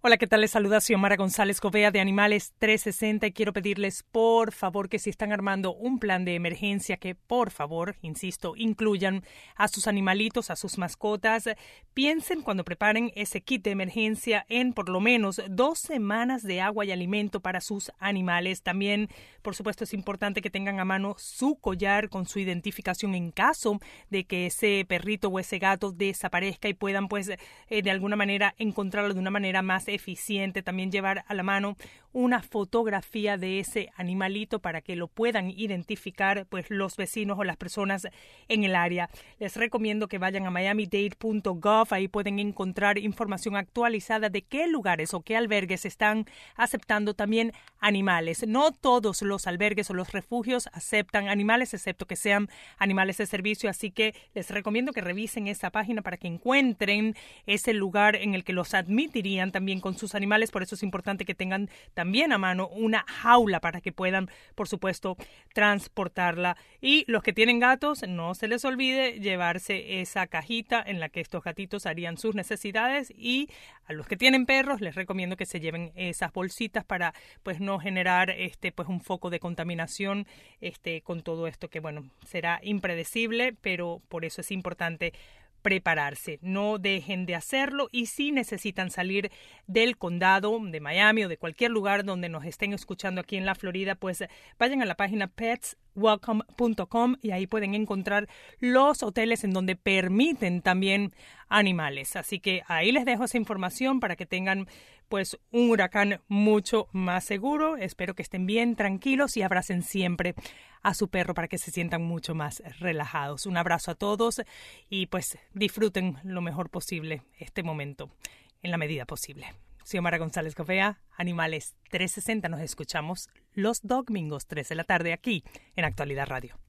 Hola, ¿qué tal? Les saluda Xiomara González Covea de Animales 360 y quiero pedirles por favor que si están armando un plan de emergencia que por favor, insisto, incluyan a sus animalitos, a sus mascotas, piensen cuando preparen ese kit de emergencia en por lo menos dos semanas de agua y alimento para sus animales. También, por supuesto, es importante que tengan a mano su collar con su identificación en caso de que ese perrito o ese gato desaparezca y puedan pues eh, de alguna manera encontrarlo de una manera más eficiente también llevar a la mano una fotografía de ese animalito para que lo puedan identificar pues los vecinos o las personas en el área. Les recomiendo que vayan a miamidade.gov, ahí pueden encontrar información actualizada de qué lugares o qué albergues están aceptando también animales. No todos los albergues o los refugios aceptan animales, excepto que sean animales de servicio, así que les recomiendo que revisen esta página para que encuentren ese lugar en el que los admitirían también con sus animales, por eso es importante que tengan también a mano una jaula para que puedan, por supuesto, transportarla. Y los que tienen gatos, no se les olvide llevarse esa cajita en la que estos gatitos harían sus necesidades y a los que tienen perros les recomiendo que se lleven esas bolsitas para pues no generar este pues un foco de contaminación este con todo esto que bueno, será impredecible, pero por eso es importante prepararse. No dejen de hacerlo y si necesitan salir del condado de Miami o de cualquier lugar donde nos estén escuchando aquí en la Florida, pues vayan a la página petswelcome.com y ahí pueden encontrar los hoteles en donde permiten también animales. Así que ahí les dejo esa información para que tengan pues un huracán mucho más seguro. Espero que estén bien, tranquilos y abracen siempre a su perro para que se sientan mucho más relajados. Un abrazo a todos y pues disfruten lo mejor posible este momento en la medida posible. Xiomara González Cofea, Animales 360. Nos escuchamos los domingos 3 de la tarde aquí en Actualidad Radio.